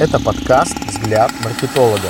Это подкаст «Взгляд маркетолога».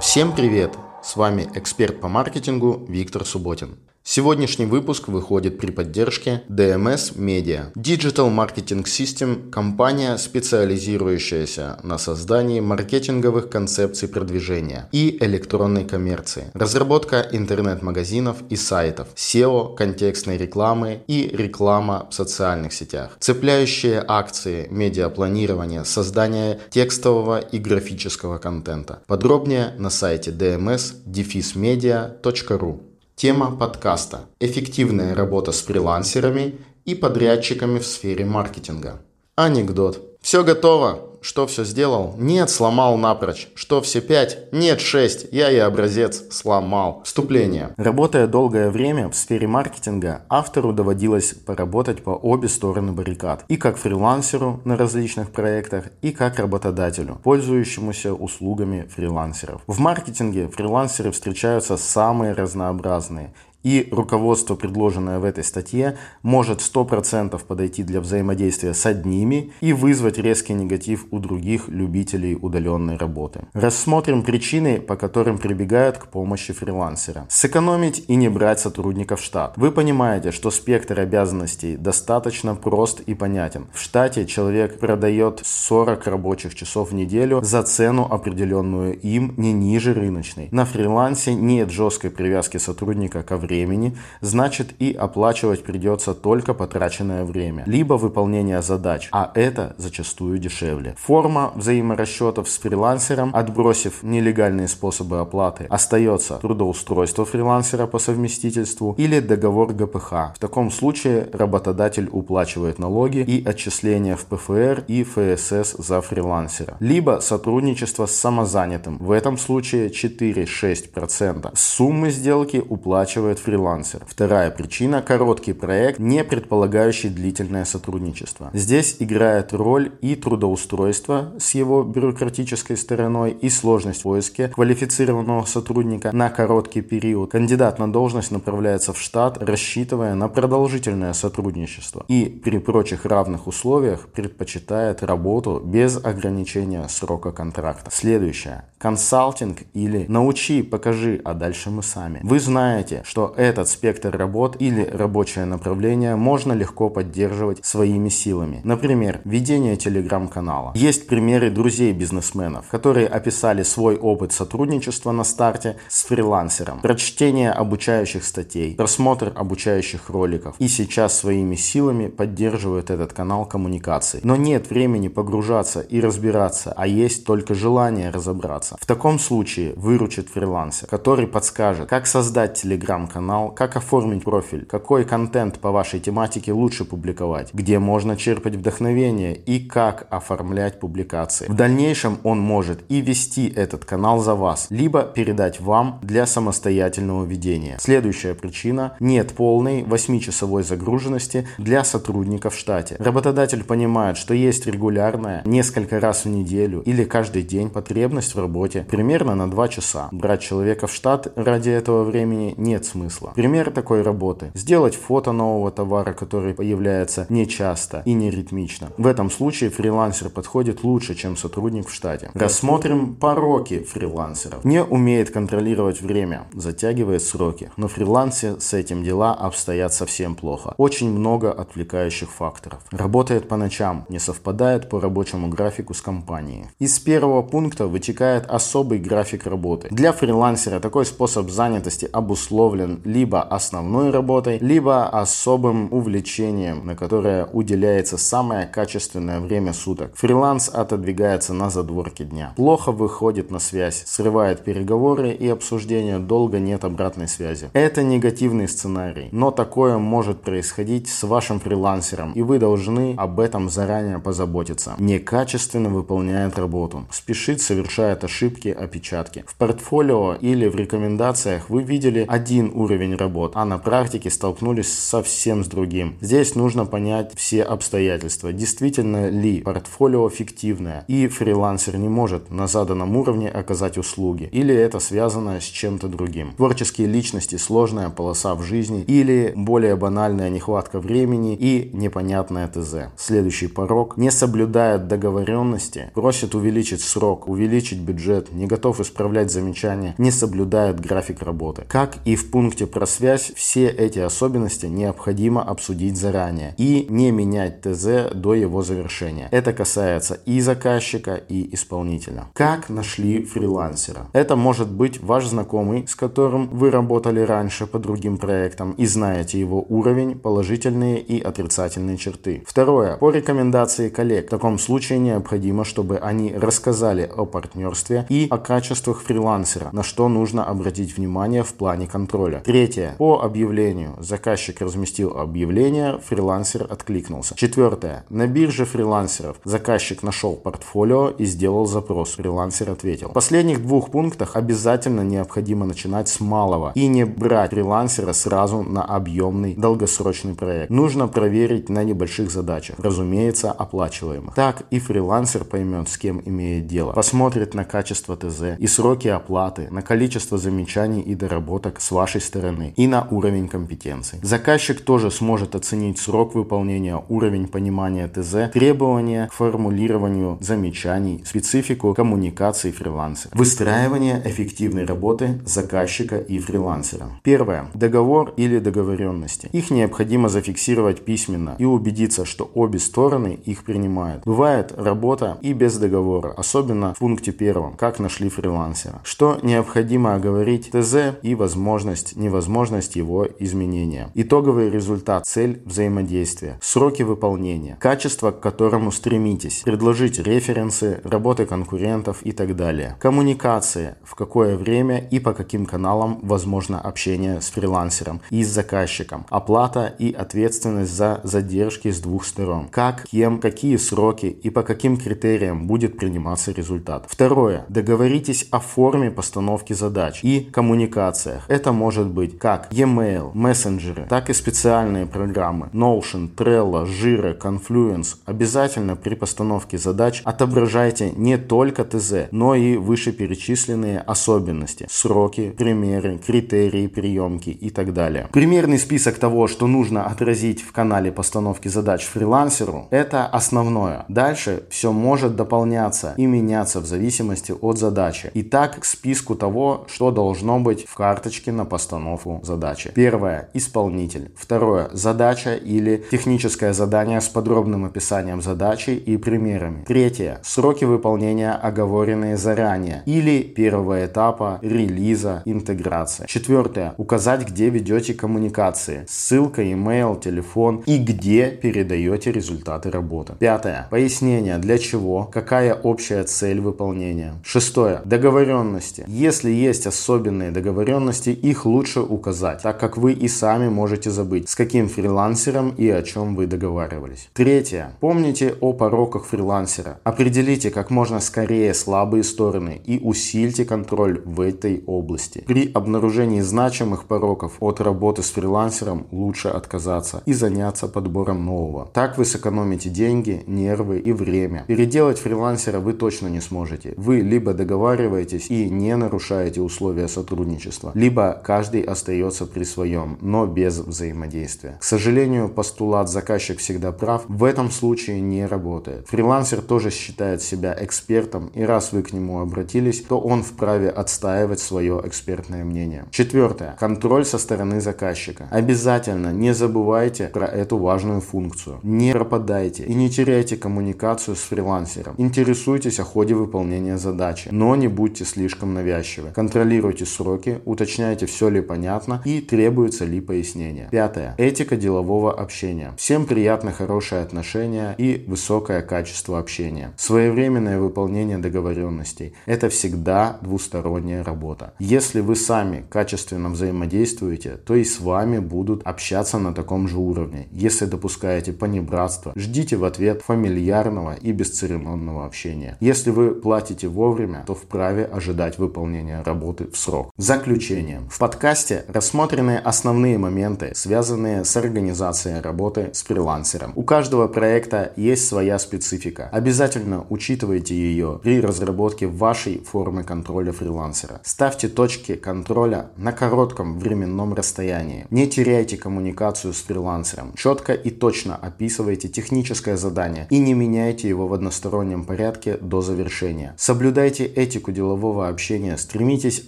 Всем привет! С вами эксперт по маркетингу Виктор Субботин. Сегодняшний выпуск выходит при поддержке DMS Media. Digital Marketing System – компания, специализирующаяся на создании маркетинговых концепций продвижения и электронной коммерции, разработка интернет-магазинов и сайтов, SEO, контекстной рекламы и реклама в социальных сетях, цепляющие акции, медиапланирование, создание текстового и графического контента. Подробнее на сайте dms-media.ru. Тема подкаста – эффективная работа с фрилансерами и подрядчиками в сфере маркетинга. Анекдот. Все готово. Что все сделал? Нет, сломал напрочь. Что все пять? Нет, шесть. Я и образец сломал. Вступление. Работая долгое время в сфере маркетинга, автору доводилось поработать по обе стороны баррикад. И как фрилансеру на различных проектах, и как работодателю, пользующемуся услугами фрилансеров. В маркетинге фрилансеры встречаются самые разнообразные и руководство, предложенное в этой статье, может 100% подойти для взаимодействия с одними и вызвать резкий негатив у других любителей удаленной работы. Рассмотрим причины, по которым прибегают к помощи фрилансера. Сэкономить и не брать сотрудников в штат. Вы понимаете, что спектр обязанностей достаточно прост и понятен. В штате человек продает 40 рабочих часов в неделю за цену, определенную им, не ниже рыночной. На фрилансе нет жесткой привязки сотрудника ко времени значит и оплачивать придется только потраченное время, либо выполнение задач, а это зачастую дешевле. Форма взаиморасчетов с фрилансером, отбросив нелегальные способы оплаты, остается трудоустройство фрилансера по совместительству или договор ГПХ. В таком случае работодатель уплачивает налоги и отчисления в ПФР и ФСС за фрилансера. Либо сотрудничество с самозанятым. В этом случае 4-6% суммы сделки уплачивает фрилансер. Вторая причина – короткий проект, не предполагающий длительное сотрудничество. Здесь играет роль и трудоустройство с его бюрократической стороной, и сложность в поиске квалифицированного сотрудника на короткий период. Кандидат на должность направляется в штат, рассчитывая на продолжительное сотрудничество и при прочих равных условиях предпочитает работу без ограничения срока контракта. Следующее. Консалтинг или научи, покажи, а дальше мы сами. Вы знаете, что этот спектр работ или рабочее направление можно легко поддерживать своими силами. Например, ведение телеграм-канала. Есть примеры друзей бизнесменов, которые описали свой опыт сотрудничества на старте с фрилансером, прочтение обучающих статей, просмотр обучающих роликов и сейчас своими силами поддерживают этот канал коммуникаций. Но нет времени погружаться и разбираться, а есть только желание разобраться. В таком случае выручит фрилансер, который подскажет, как создать телеграм-канал канал, как оформить профиль, какой контент по вашей тематике лучше публиковать, где можно черпать вдохновение и как оформлять публикации. В дальнейшем он может и вести этот канал за вас, либо передать вам для самостоятельного ведения. Следующая причина – нет полной 8-часовой загруженности для сотрудников в штате. Работодатель понимает, что есть регулярная, несколько раз в неделю или каждый день потребность в работе примерно на 2 часа. Брать человека в штат ради этого времени нет смысла смысла. Пример такой работы. Сделать фото нового товара, который появляется не часто и не ритмично. В этом случае фрилансер подходит лучше, чем сотрудник в штате. Рассмотрим пороки фрилансеров. Не умеет контролировать время, затягивает сроки. Но фрилансе с этим дела обстоят совсем плохо. Очень много отвлекающих факторов. Работает по ночам, не совпадает по рабочему графику с компанией. Из первого пункта вытекает особый график работы. Для фрилансера такой способ занятости обусловлен либо основной работой, либо особым увлечением, на которое уделяется самое качественное время суток. Фриланс отодвигается на задворки дня. Плохо выходит на связь, срывает переговоры и обсуждения, долго нет обратной связи. Это негативный сценарий, но такое может происходить с вашим фрилансером, и вы должны об этом заранее позаботиться. Некачественно выполняет работу, спешит, совершает ошибки, опечатки. В портфолио или в рекомендациях вы видели один уровень работ, а на практике столкнулись совсем с другим. Здесь нужно понять все обстоятельства. Действительно ли портфолио фиктивное и фрилансер не может на заданном уровне оказать услуги, или это связано с чем-то другим. Творческие личности, сложная полоса в жизни или более банальная нехватка времени и непонятное ТЗ. Следующий порог. Не соблюдает договоренности, просит увеличить срок, увеличить бюджет, не готов исправлять замечания, не соблюдает график работы. Как и в пункте про связь, все эти особенности необходимо обсудить заранее и не менять ТЗ до его завершения. Это касается и заказчика, и исполнителя. Как нашли фрилансера? Это может быть ваш знакомый, с которым вы работали раньше по другим проектам и знаете его уровень, положительные и отрицательные черты. Второе. По рекомендации коллег. В таком случае необходимо, чтобы они рассказали о партнерстве и о качествах фрилансера, на что нужно обратить внимание в плане контроля. Третье. По объявлению. Заказчик разместил объявление, фрилансер откликнулся. Четвертое. На бирже фрилансеров заказчик нашел портфолио и сделал запрос. Фрилансер ответил. В последних двух пунктах обязательно необходимо начинать с малого и не брать фрилансера сразу на объемный долгосрочный проект. Нужно проверить на небольших задачах, разумеется, оплачиваемых. Так и фрилансер поймет, с кем имеет дело, посмотрит на качество ТЗ и сроки оплаты, на количество замечаний и доработок с вашей стороны и на уровень компетенций. Заказчик тоже сможет оценить срок выполнения, уровень понимания ТЗ, требования к формулированию замечаний, специфику коммуникации фрилансера. Выстраивание эффективной работы заказчика и фрилансера. Первое. Договор или договоренности. Их необходимо зафиксировать письменно и убедиться, что обе стороны их принимают. Бывает работа и без договора, особенно в пункте первом, как нашли фрилансера. Что необходимо оговорить ТЗ и возможность, невозможность его изменения. Итоговый результат, цель взаимодействия, сроки выполнения, качество, к которому стремитесь, предложить референсы, работы конкурентов и так далее. Коммуникации, в какое время и по каким каналам возможно общение с фрилансером и с заказчиком, оплата и ответственность за задержки с двух сторон, как, кем, какие сроки и по каким критериям будет приниматься результат. Второе. Договоритесь о форме постановки задач и коммуникациях. Это может быть как e-mail, мессенджеры, так и специальные программы Notion, Trello, Jira, Confluence. Обязательно при постановке задач отображайте не только ТЗ, но и вышеперечисленные особенности, сроки, примеры, критерии приемки и так далее. Примерный список того, что нужно отразить в канале постановки задач фрилансеру, это основное. Дальше все может дополняться и меняться в зависимости от задачи. Итак, к списку того, что должно быть в карточке на постановку задачи. Первое – исполнитель. Второе – задача или техническое задание с подробным описанием задачи и примерами. Третье – сроки выполнения оговоренные заранее или первого этапа релиза, интеграция. Четвертое – указать, где ведете коммуникации. Ссылка, email, телефон и где передаете результаты работы. Пятое – пояснение для чего, какая общая цель выполнения. Шестое – договоренности. Если есть особенные договоренности, их лучше указать, так как вы и сами можете забыть, с каким фрилансером и о чем вы договаривались. Третье. Помните о пороках фрилансера. Определите как можно скорее слабые стороны и усильте контроль в этой области. При обнаружении значимых пороков от работы с фрилансером лучше отказаться и заняться подбором нового. Так вы сэкономите деньги, нервы и время. Переделать фрилансера вы точно не сможете. Вы либо договариваетесь и не нарушаете условия сотрудничества, либо каждый остается при своем, но без взаимодействия. К сожалению, постулат заказчик всегда прав в этом случае не работает. Фрилансер тоже считает себя экспертом, и раз вы к нему обратились, то он вправе отстаивать свое экспертное мнение. Четвертое. Контроль со стороны заказчика. Обязательно не забывайте про эту важную функцию. Не пропадайте и не теряйте коммуникацию с фрилансером. Интересуйтесь о ходе выполнения задачи, но не будьте слишком навязчивы. Контролируйте сроки, уточняйте, все ли понятно и требуется ли пояснение. Пятое. Этика делового общения. Всем приятно хорошее отношение и высокое качество общения. Своевременное выполнение договоренностей. Это всегда двусторонняя работа. Если вы сами качественно взаимодействуете, то и с вами будут общаться на таком же уровне. Если допускаете понебратство, ждите в ответ фамильярного и бесцеремонного общения. Если вы платите вовремя, то вправе ожидать выполнения работы в срок. Заключение. В подкасте подкасте рассмотрены основные моменты, связанные с организацией работы с фрилансером. У каждого проекта есть своя специфика. Обязательно учитывайте ее при разработке вашей формы контроля фрилансера. Ставьте точки контроля на коротком временном расстоянии. Не теряйте коммуникацию с фрилансером. Четко и точно описывайте техническое задание и не меняйте его в одностороннем порядке до завершения. Соблюдайте этику делового общения, стремитесь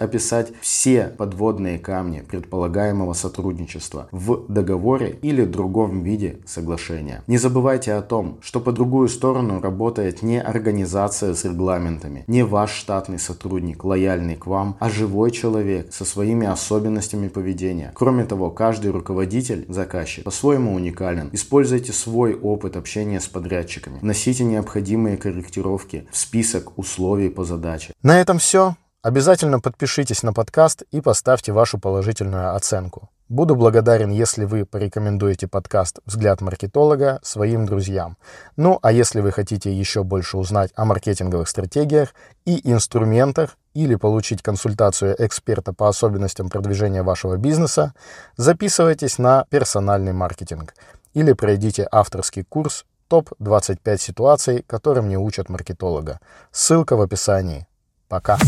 описать все подводные камни предполагаемого сотрудничества в договоре или другом виде соглашения. Не забывайте о том, что по другую сторону работает не организация с регламентами, не ваш штатный сотрудник, лояльный к вам, а живой человек со своими особенностями поведения. Кроме того, каждый руководитель, заказчик, по-своему уникален. Используйте свой опыт общения с подрядчиками. Носите необходимые корректировки в список условий по задаче. На этом все. Обязательно подпишитесь на подкаст и поставьте вашу положительную оценку. Буду благодарен, если вы порекомендуете подкаст «Взгляд маркетолога» своим друзьям. Ну, а если вы хотите еще больше узнать о маркетинговых стратегиях и инструментах или получить консультацию эксперта по особенностям продвижения вашего бизнеса, записывайтесь на персональный маркетинг или пройдите авторский курс «Топ-25 ситуаций, которым не учат маркетолога». Ссылка в описании. Пока.